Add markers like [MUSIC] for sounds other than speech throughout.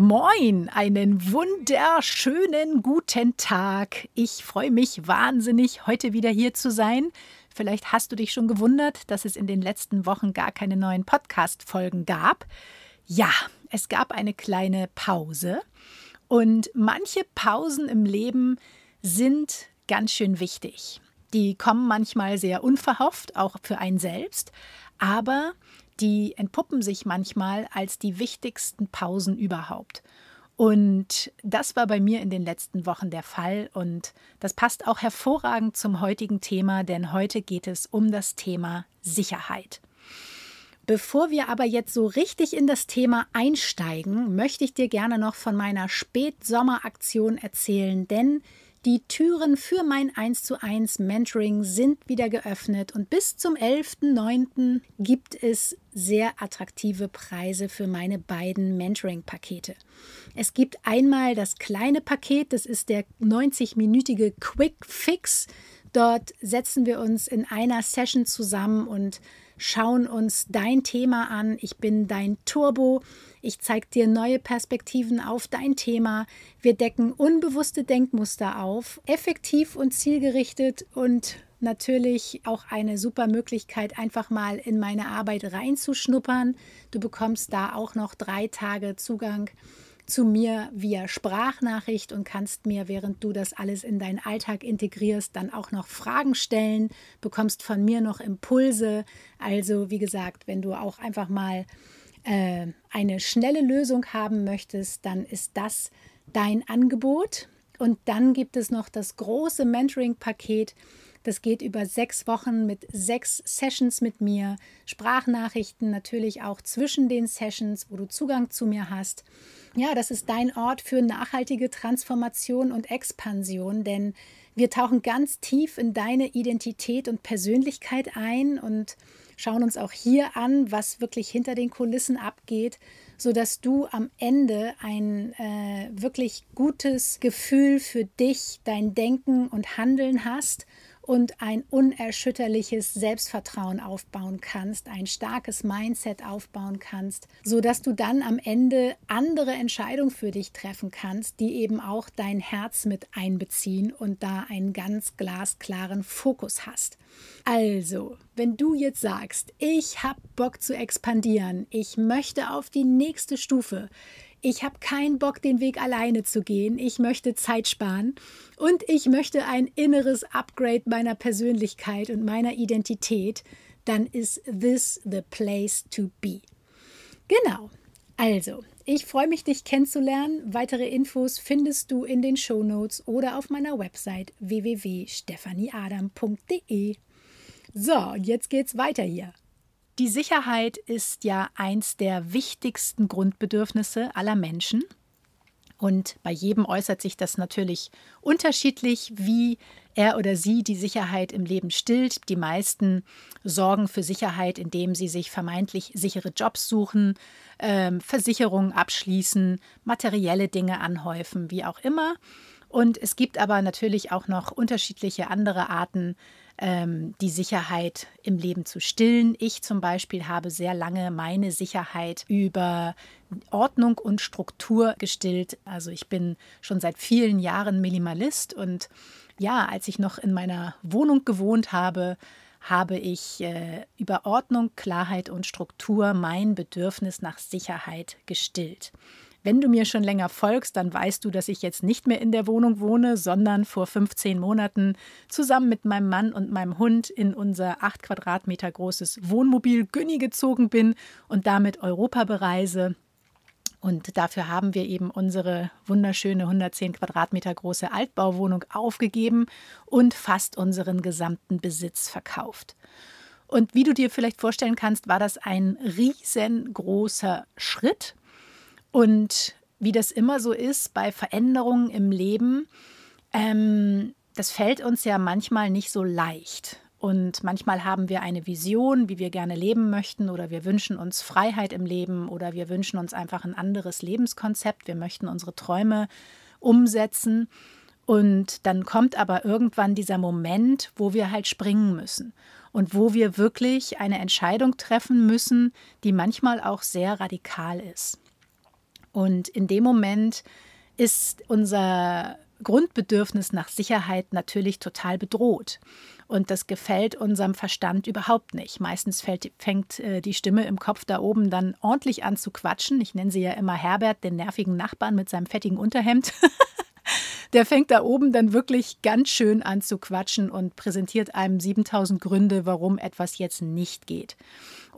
Moin, einen wunderschönen guten Tag. Ich freue mich wahnsinnig, heute wieder hier zu sein. Vielleicht hast du dich schon gewundert, dass es in den letzten Wochen gar keine neuen Podcast-Folgen gab. Ja, es gab eine kleine Pause. Und manche Pausen im Leben sind ganz schön wichtig. Die kommen manchmal sehr unverhofft, auch für einen selbst, aber die entpuppen sich manchmal als die wichtigsten Pausen überhaupt. Und das war bei mir in den letzten Wochen der Fall und das passt auch hervorragend zum heutigen Thema, denn heute geht es um das Thema Sicherheit. Bevor wir aber jetzt so richtig in das Thema einsteigen, möchte ich dir gerne noch von meiner Spätsommeraktion erzählen, denn die Türen für mein 1 zu 1 Mentoring sind wieder geöffnet und bis zum 11.09. gibt es sehr attraktive Preise für meine beiden Mentoring-Pakete. Es gibt einmal das kleine Paket, das ist der 90-minütige Quick Fix. Dort setzen wir uns in einer Session zusammen und schauen uns dein Thema an. Ich bin dein Turbo. Ich zeige dir neue Perspektiven auf dein Thema. Wir decken unbewusste Denkmuster auf, effektiv und zielgerichtet und natürlich auch eine super Möglichkeit, einfach mal in meine Arbeit reinzuschnuppern. Du bekommst da auch noch drei Tage Zugang zu mir via Sprachnachricht und kannst mir, während du das alles in deinen Alltag integrierst, dann auch noch Fragen stellen, bekommst von mir noch Impulse. Also wie gesagt, wenn du auch einfach mal äh, eine schnelle Lösung haben möchtest, dann ist das dein Angebot. Und dann gibt es noch das große Mentoring-Paket. Das geht über sechs Wochen mit sechs Sessions mit mir, Sprachnachrichten natürlich auch zwischen den Sessions, wo du Zugang zu mir hast. Ja, das ist dein Ort für nachhaltige Transformation und Expansion, denn wir tauchen ganz tief in deine Identität und Persönlichkeit ein und schauen uns auch hier an, was wirklich hinter den Kulissen abgeht, sodass du am Ende ein äh, wirklich gutes Gefühl für dich, dein Denken und Handeln hast und ein unerschütterliches Selbstvertrauen aufbauen kannst, ein starkes Mindset aufbauen kannst, so dass du dann am Ende andere Entscheidungen für dich treffen kannst, die eben auch dein Herz mit einbeziehen und da einen ganz glasklaren Fokus hast. Also, wenn du jetzt sagst, ich habe Bock zu expandieren, ich möchte auf die nächste Stufe, ich habe keinen Bock, den Weg alleine zu gehen, ich möchte Zeit sparen und ich möchte ein inneres Upgrade meiner Persönlichkeit und meiner Identität, dann ist this the place to be. Genau. Also, ich freue mich, dich kennenzulernen. Weitere Infos findest du in den Show Notes oder auf meiner Website www.stephanieadam.de. So, jetzt geht's weiter hier. Die Sicherheit ist ja eins der wichtigsten Grundbedürfnisse aller Menschen. Und bei jedem äußert sich das natürlich unterschiedlich, wie er oder sie die Sicherheit im Leben stillt. Die meisten sorgen für Sicherheit, indem sie sich vermeintlich sichere Jobs suchen, äh, Versicherungen abschließen, materielle Dinge anhäufen, wie auch immer. Und es gibt aber natürlich auch noch unterschiedliche andere Arten, ähm, die Sicherheit im Leben zu stillen. Ich zum Beispiel habe sehr lange meine Sicherheit über Ordnung und Struktur gestillt. Also ich bin schon seit vielen Jahren Minimalist und ja, als ich noch in meiner Wohnung gewohnt habe, habe ich äh, über Ordnung, Klarheit und Struktur mein Bedürfnis nach Sicherheit gestillt. Wenn du mir schon länger folgst, dann weißt du, dass ich jetzt nicht mehr in der Wohnung wohne, sondern vor 15 Monaten zusammen mit meinem Mann und meinem Hund in unser 8 Quadratmeter großes Wohnmobil Günni gezogen bin und damit Europa bereise. Und dafür haben wir eben unsere wunderschöne 110 Quadratmeter große Altbauwohnung aufgegeben und fast unseren gesamten Besitz verkauft. Und wie du dir vielleicht vorstellen kannst, war das ein riesengroßer Schritt. Und wie das immer so ist bei Veränderungen im Leben, ähm, das fällt uns ja manchmal nicht so leicht. Und manchmal haben wir eine Vision, wie wir gerne leben möchten, oder wir wünschen uns Freiheit im Leben, oder wir wünschen uns einfach ein anderes Lebenskonzept. Wir möchten unsere Träume umsetzen. Und dann kommt aber irgendwann dieser Moment, wo wir halt springen müssen und wo wir wirklich eine Entscheidung treffen müssen, die manchmal auch sehr radikal ist. Und in dem Moment ist unser Grundbedürfnis nach Sicherheit natürlich total bedroht. Und das gefällt unserem Verstand überhaupt nicht. Meistens fällt, fängt äh, die Stimme im Kopf da oben dann ordentlich an zu quatschen. Ich nenne sie ja immer Herbert, den nervigen Nachbarn mit seinem fettigen Unterhemd. [LAUGHS] Der fängt da oben dann wirklich ganz schön an zu quatschen und präsentiert einem 7000 Gründe, warum etwas jetzt nicht geht.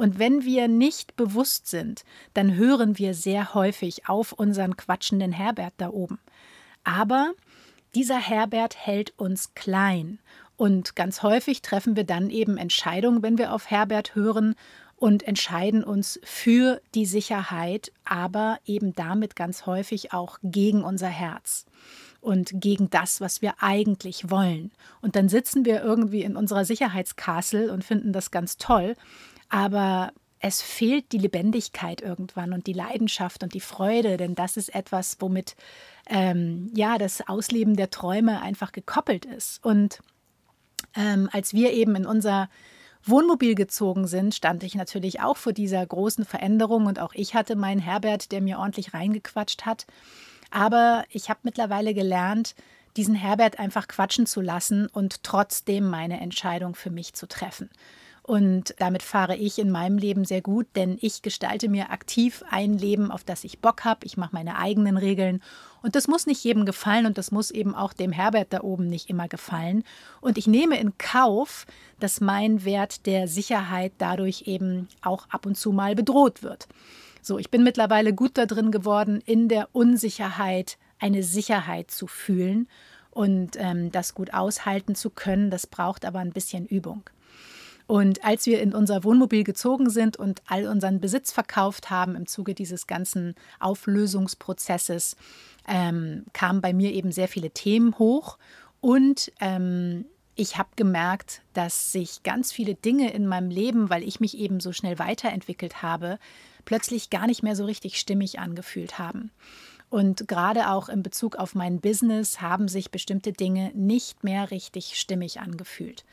Und wenn wir nicht bewusst sind, dann hören wir sehr häufig auf unseren quatschenden Herbert da oben. Aber dieser Herbert hält uns klein. Und ganz häufig treffen wir dann eben Entscheidungen, wenn wir auf Herbert hören und entscheiden uns für die Sicherheit, aber eben damit ganz häufig auch gegen unser Herz und gegen das, was wir eigentlich wollen. Und dann sitzen wir irgendwie in unserer Sicherheitskastel und finden das ganz toll, aber es fehlt die Lebendigkeit irgendwann und die Leidenschaft und die Freude, denn das ist etwas, womit ähm, ja das Ausleben der Träume einfach gekoppelt ist. Und ähm, als wir eben in unser Wohnmobil gezogen sind, stand ich natürlich auch vor dieser großen Veränderung und auch ich hatte meinen Herbert, der mir ordentlich reingequatscht hat. Aber ich habe mittlerweile gelernt, diesen Herbert einfach quatschen zu lassen und trotzdem meine Entscheidung für mich zu treffen. Und damit fahre ich in meinem Leben sehr gut, denn ich gestalte mir aktiv ein Leben, auf das ich Bock habe. Ich mache meine eigenen Regeln. Und das muss nicht jedem gefallen und das muss eben auch dem Herbert da oben nicht immer gefallen. Und ich nehme in Kauf, dass mein Wert der Sicherheit dadurch eben auch ab und zu mal bedroht wird. So, ich bin mittlerweile gut da drin geworden, in der Unsicherheit eine Sicherheit zu fühlen und ähm, das gut aushalten zu können. Das braucht aber ein bisschen Übung. Und als wir in unser Wohnmobil gezogen sind und all unseren Besitz verkauft haben im Zuge dieses ganzen Auflösungsprozesses, ähm, kamen bei mir eben sehr viele Themen hoch und ähm, ich habe gemerkt, dass sich ganz viele Dinge in meinem Leben, weil ich mich eben so schnell weiterentwickelt habe, plötzlich gar nicht mehr so richtig stimmig angefühlt haben. Und gerade auch in Bezug auf mein Business haben sich bestimmte Dinge nicht mehr richtig stimmig angefühlt.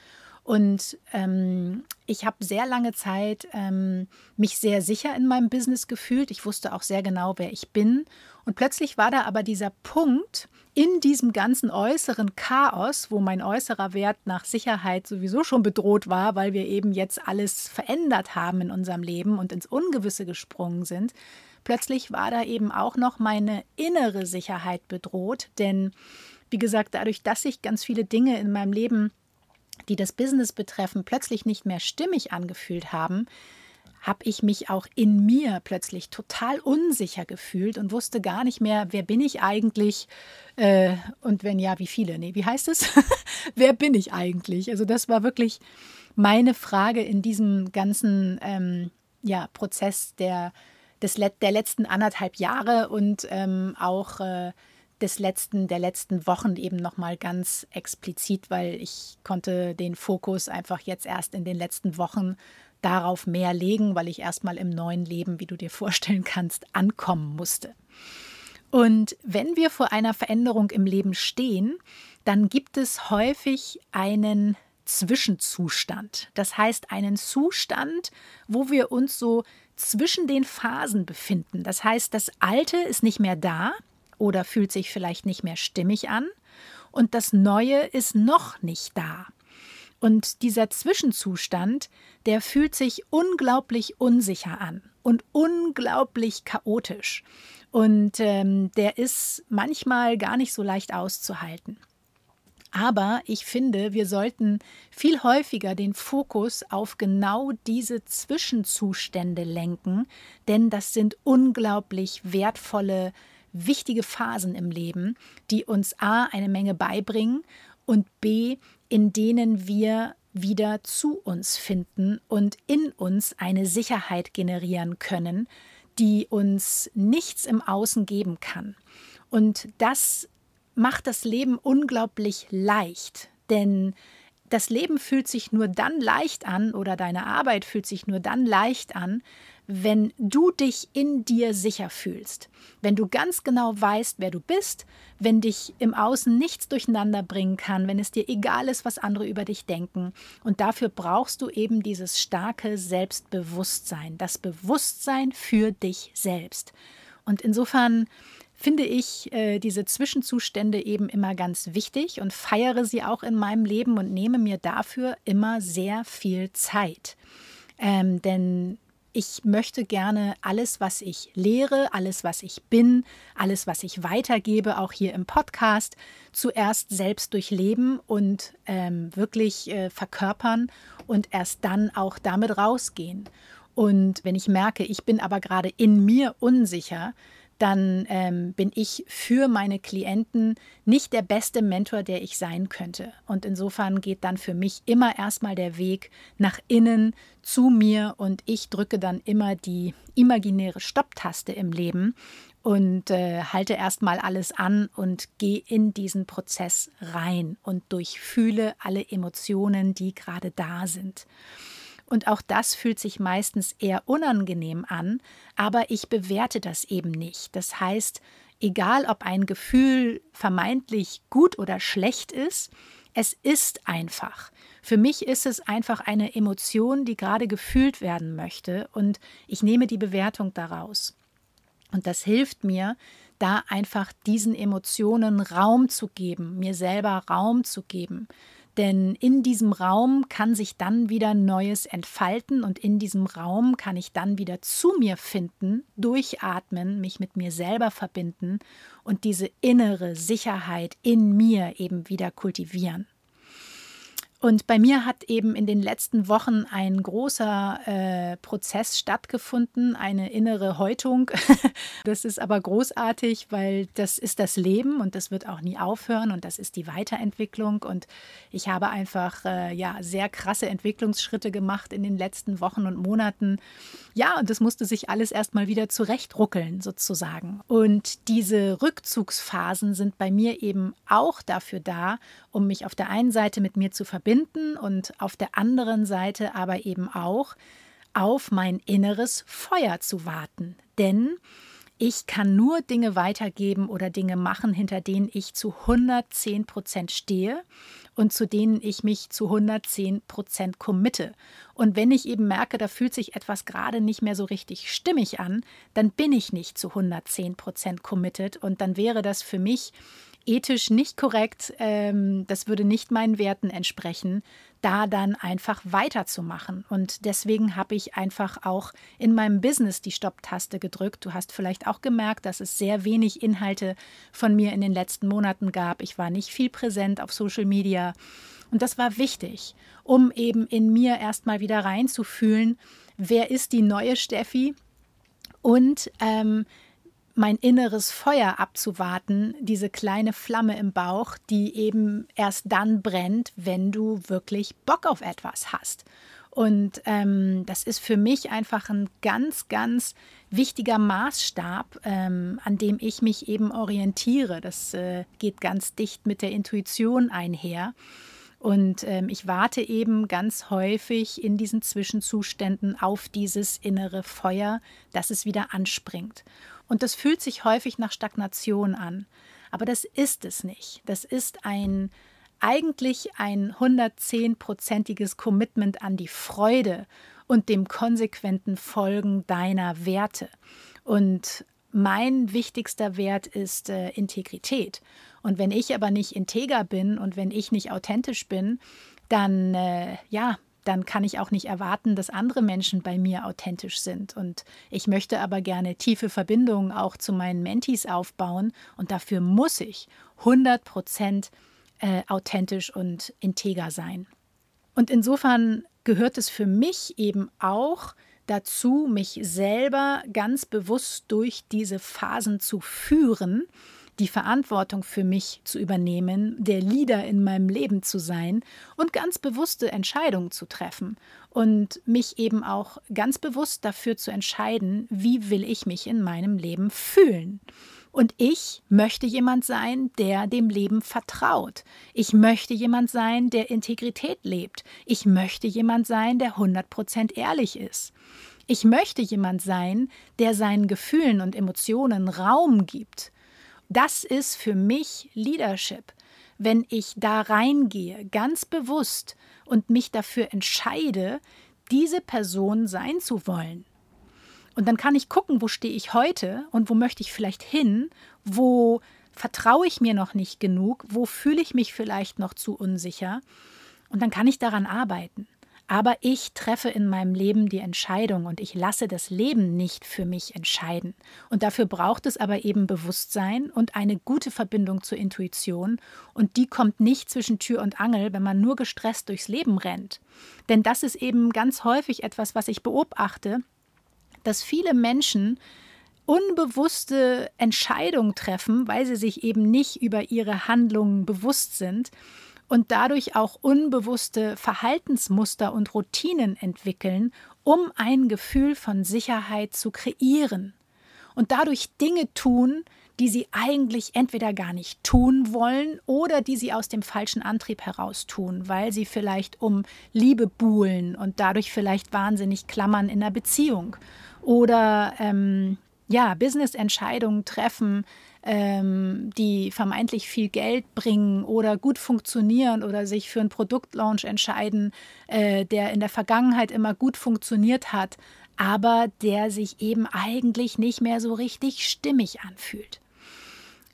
Und ähm, ich habe sehr lange Zeit ähm, mich sehr sicher in meinem Business gefühlt. Ich wusste auch sehr genau, wer ich bin. Und plötzlich war da aber dieser Punkt in diesem ganzen äußeren Chaos, wo mein äußerer Wert nach Sicherheit sowieso schon bedroht war, weil wir eben jetzt alles verändert haben in unserem Leben und ins Ungewisse gesprungen sind. Plötzlich war da eben auch noch meine innere Sicherheit bedroht, denn wie gesagt, dadurch, dass sich ganz viele Dinge in meinem Leben die das Business betreffen, plötzlich nicht mehr stimmig angefühlt haben, habe ich mich auch in mir plötzlich total unsicher gefühlt und wusste gar nicht mehr, wer bin ich eigentlich äh, und wenn ja, wie viele? Nee, wie heißt es? [LAUGHS] wer bin ich eigentlich? Also das war wirklich meine Frage in diesem ganzen ähm, ja, Prozess der, des, der letzten anderthalb Jahre und ähm, auch äh, des letzten, der letzten Wochen eben nochmal ganz explizit, weil ich konnte den Fokus einfach jetzt erst in den letzten Wochen darauf mehr legen, weil ich erstmal im neuen Leben, wie du dir vorstellen kannst, ankommen musste. Und wenn wir vor einer Veränderung im Leben stehen, dann gibt es häufig einen Zwischenzustand. Das heißt einen Zustand, wo wir uns so zwischen den Phasen befinden. Das heißt, das Alte ist nicht mehr da, oder fühlt sich vielleicht nicht mehr stimmig an und das Neue ist noch nicht da. Und dieser Zwischenzustand, der fühlt sich unglaublich unsicher an und unglaublich chaotisch. Und ähm, der ist manchmal gar nicht so leicht auszuhalten. Aber ich finde, wir sollten viel häufiger den Fokus auf genau diese Zwischenzustände lenken, denn das sind unglaublich wertvolle, wichtige Phasen im Leben, die uns a eine Menge beibringen und b in denen wir wieder zu uns finden und in uns eine Sicherheit generieren können, die uns nichts im Außen geben kann. Und das macht das Leben unglaublich leicht, denn das Leben fühlt sich nur dann leicht an oder deine Arbeit fühlt sich nur dann leicht an, wenn du dich in dir sicher fühlst, wenn du ganz genau weißt, wer du bist, wenn dich im Außen nichts durcheinander bringen kann, wenn es dir egal ist, was andere über dich denken. Und dafür brauchst du eben dieses starke Selbstbewusstsein, das Bewusstsein für dich selbst. Und insofern finde ich äh, diese Zwischenzustände eben immer ganz wichtig und feiere sie auch in meinem Leben und nehme mir dafür immer sehr viel Zeit. Ähm, denn ich möchte gerne alles, was ich lehre, alles, was ich bin, alles, was ich weitergebe, auch hier im Podcast, zuerst selbst durchleben und ähm, wirklich äh, verkörpern und erst dann auch damit rausgehen. Und wenn ich merke, ich bin aber gerade in mir unsicher, dann ähm, bin ich für meine Klienten nicht der beste Mentor, der ich sein könnte. Und insofern geht dann für mich immer erstmal der Weg nach innen zu mir und ich drücke dann immer die imaginäre Stopptaste im Leben und äh, halte erstmal alles an und gehe in diesen Prozess rein und durchfühle alle Emotionen, die gerade da sind. Und auch das fühlt sich meistens eher unangenehm an, aber ich bewerte das eben nicht. Das heißt, egal ob ein Gefühl vermeintlich gut oder schlecht ist, es ist einfach. Für mich ist es einfach eine Emotion, die gerade gefühlt werden möchte und ich nehme die Bewertung daraus. Und das hilft mir, da einfach diesen Emotionen Raum zu geben, mir selber Raum zu geben. Denn in diesem Raum kann sich dann wieder Neues entfalten und in diesem Raum kann ich dann wieder zu mir finden, durchatmen, mich mit mir selber verbinden und diese innere Sicherheit in mir eben wieder kultivieren. Und bei mir hat eben in den letzten Wochen ein großer äh, Prozess stattgefunden, eine innere Häutung. [LAUGHS] das ist aber großartig, weil das ist das Leben und das wird auch nie aufhören und das ist die Weiterentwicklung. Und ich habe einfach äh, ja sehr krasse Entwicklungsschritte gemacht in den letzten Wochen und Monaten. Ja, und das musste sich alles erstmal wieder zurechtruckeln sozusagen. Und diese Rückzugsphasen sind bei mir eben auch dafür da, um mich auf der einen Seite mit mir zu verbinden verbinden und auf der anderen Seite aber eben auch auf mein inneres Feuer zu warten. Denn ich kann nur Dinge weitergeben oder Dinge machen, hinter denen ich zu 110 Prozent stehe und zu denen ich mich zu 110 Prozent committe. Und wenn ich eben merke, da fühlt sich etwas gerade nicht mehr so richtig stimmig an, dann bin ich nicht zu 110 Prozent committed und dann wäre das für mich ethisch nicht korrekt, ähm, das würde nicht meinen Werten entsprechen, da dann einfach weiterzumachen. Und deswegen habe ich einfach auch in meinem Business die Stopp-Taste gedrückt. Du hast vielleicht auch gemerkt, dass es sehr wenig Inhalte von mir in den letzten Monaten gab. Ich war nicht viel präsent auf Social Media. Und das war wichtig, um eben in mir erstmal wieder reinzufühlen, wer ist die neue Steffi und ähm, mein inneres Feuer abzuwarten, diese kleine Flamme im Bauch, die eben erst dann brennt, wenn du wirklich Bock auf etwas hast. Und ähm, das ist für mich einfach ein ganz, ganz wichtiger Maßstab, ähm, an dem ich mich eben orientiere. Das äh, geht ganz dicht mit der Intuition einher. Und ähm, ich warte eben ganz häufig in diesen Zwischenzuständen auf dieses innere Feuer, dass es wieder anspringt. Und das fühlt sich häufig nach Stagnation an. Aber das ist es nicht. Das ist ein eigentlich ein 110-prozentiges Commitment an die Freude und dem konsequenten Folgen deiner Werte. Und mein wichtigster Wert ist äh, Integrität. Und wenn ich aber nicht integer bin und wenn ich nicht authentisch bin, dann äh, ja, dann kann ich auch nicht erwarten, dass andere Menschen bei mir authentisch sind. Und ich möchte aber gerne tiefe Verbindungen auch zu meinen Mentees aufbauen. Und dafür muss ich 100 Prozent äh, authentisch und integer sein. Und insofern gehört es für mich eben auch dazu, mich selber ganz bewusst durch diese Phasen zu führen die Verantwortung für mich zu übernehmen, der Leader in meinem Leben zu sein und ganz bewusste Entscheidungen zu treffen und mich eben auch ganz bewusst dafür zu entscheiden, wie will ich mich in meinem Leben fühlen. Und ich möchte jemand sein, der dem Leben vertraut. Ich möchte jemand sein, der Integrität lebt. Ich möchte jemand sein, der 100% ehrlich ist. Ich möchte jemand sein, der seinen Gefühlen und Emotionen Raum gibt. Das ist für mich Leadership. Wenn ich da reingehe, ganz bewusst und mich dafür entscheide, diese Person sein zu wollen. Und dann kann ich gucken, wo stehe ich heute und wo möchte ich vielleicht hin, wo vertraue ich mir noch nicht genug, wo fühle ich mich vielleicht noch zu unsicher. Und dann kann ich daran arbeiten. Aber ich treffe in meinem Leben die Entscheidung und ich lasse das Leben nicht für mich entscheiden. Und dafür braucht es aber eben Bewusstsein und eine gute Verbindung zur Intuition. Und die kommt nicht zwischen Tür und Angel, wenn man nur gestresst durchs Leben rennt. Denn das ist eben ganz häufig etwas, was ich beobachte, dass viele Menschen unbewusste Entscheidungen treffen, weil sie sich eben nicht über ihre Handlungen bewusst sind und dadurch auch unbewusste Verhaltensmuster und Routinen entwickeln, um ein Gefühl von Sicherheit zu kreieren. Und dadurch Dinge tun, die sie eigentlich entweder gar nicht tun wollen oder die sie aus dem falschen Antrieb heraus tun, weil sie vielleicht um Liebe buhlen und dadurch vielleicht wahnsinnig klammern in der Beziehung oder ähm, ja, Business-Entscheidungen treffen, ähm, die vermeintlich viel Geld bringen oder gut funktionieren oder sich für einen Produktlaunch entscheiden, äh, der in der Vergangenheit immer gut funktioniert hat, aber der sich eben eigentlich nicht mehr so richtig stimmig anfühlt.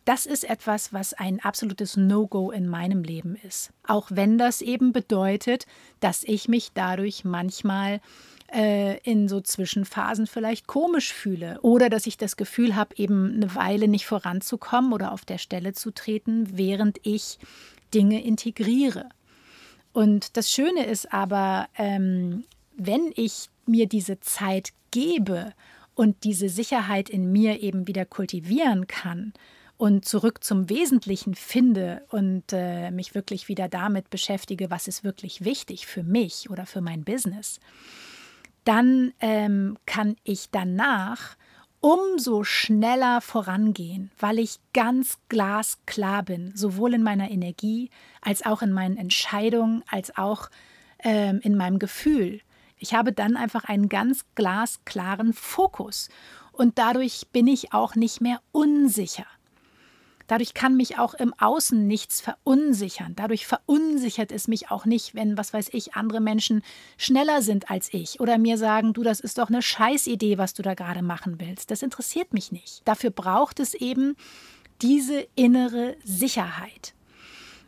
Das ist etwas, was ein absolutes No-Go in meinem Leben ist. Auch wenn das eben bedeutet, dass ich mich dadurch manchmal äh, in so Zwischenphasen vielleicht komisch fühle oder dass ich das Gefühl habe, eben eine Weile nicht voranzukommen oder auf der Stelle zu treten, während ich Dinge integriere. Und das Schöne ist aber, ähm, wenn ich mir diese Zeit gebe und diese Sicherheit in mir eben wieder kultivieren kann und zurück zum Wesentlichen finde und äh, mich wirklich wieder damit beschäftige, was ist wirklich wichtig für mich oder für mein Business, dann ähm, kann ich danach umso schneller vorangehen, weil ich ganz glasklar bin, sowohl in meiner Energie als auch in meinen Entscheidungen, als auch ähm, in meinem Gefühl. Ich habe dann einfach einen ganz glasklaren Fokus und dadurch bin ich auch nicht mehr unsicher. Dadurch kann mich auch im Außen nichts verunsichern. Dadurch verunsichert es mich auch nicht, wenn, was weiß ich, andere Menschen schneller sind als ich oder mir sagen, du, das ist doch eine Scheißidee, was du da gerade machen willst. Das interessiert mich nicht. Dafür braucht es eben diese innere Sicherheit.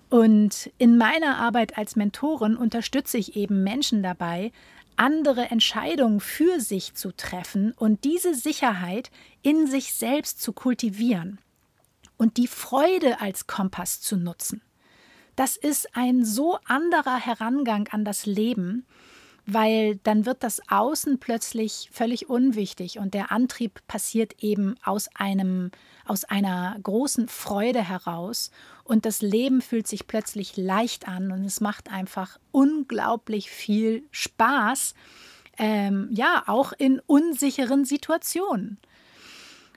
Und in meiner Arbeit als Mentorin unterstütze ich eben Menschen dabei, andere Entscheidungen für sich zu treffen und diese Sicherheit in sich selbst zu kultivieren und die Freude als Kompass zu nutzen. Das ist ein so anderer Herangang an das Leben, weil dann wird das Außen plötzlich völlig unwichtig und der Antrieb passiert eben aus einem aus einer großen Freude heraus und das Leben fühlt sich plötzlich leicht an und es macht einfach unglaublich viel Spaß, ähm, ja auch in unsicheren Situationen.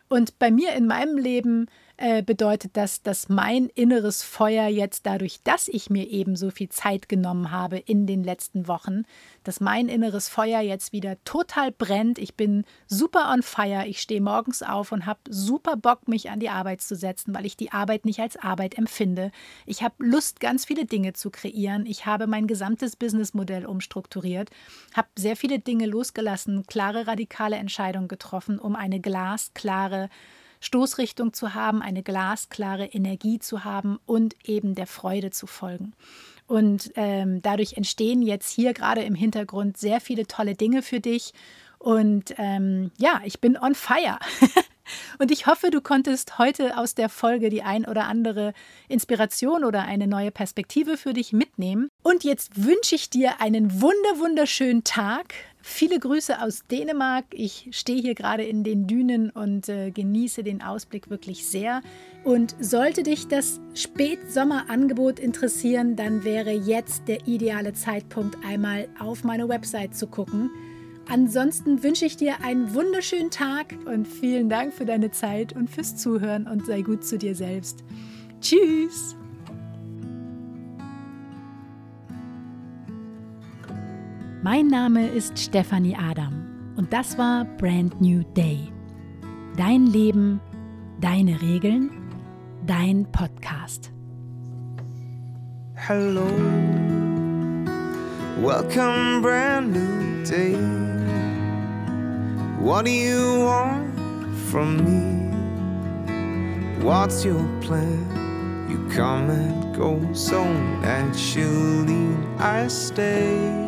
Und bei mir in meinem Leben äh, bedeutet das, dass mein inneres Feuer jetzt dadurch, dass ich mir eben so viel Zeit genommen habe in den letzten Wochen, dass mein inneres Feuer jetzt wieder total brennt. Ich bin super on fire. Ich stehe morgens auf und habe super Bock, mich an die Arbeit zu setzen, weil ich die Arbeit nicht als Arbeit empfinde. Ich habe Lust, ganz viele Dinge zu kreieren. Ich habe mein gesamtes Businessmodell umstrukturiert, habe sehr viele Dinge losgelassen, klare, radikale Entscheidungen getroffen, um eine glasklare Stoßrichtung zu haben, eine glasklare Energie zu haben und eben der Freude zu folgen. Und ähm, dadurch entstehen jetzt hier gerade im Hintergrund sehr viele tolle Dinge für dich. Und ähm, ja, ich bin on fire. [LAUGHS] Und ich hoffe, du konntest heute aus der Folge die ein oder andere Inspiration oder eine neue Perspektive für dich mitnehmen. Und jetzt wünsche ich dir einen wunder wunderschönen Tag. Viele Grüße aus Dänemark. Ich stehe hier gerade in den Dünen und äh, genieße den Ausblick wirklich sehr. Und sollte dich das Spätsommerangebot interessieren, dann wäre jetzt der ideale Zeitpunkt, einmal auf meine Website zu gucken. Ansonsten wünsche ich dir einen wunderschönen Tag und vielen Dank für deine Zeit und fürs Zuhören und sei gut zu dir selbst. Tschüss! Mein Name ist Stefanie Adam und das war Brand New Day. Dein Leben, deine Regeln, dein Podcast. Hello, welcome, brand new day. What do you want from me? What's your plan? You come and go so naturally. I stay.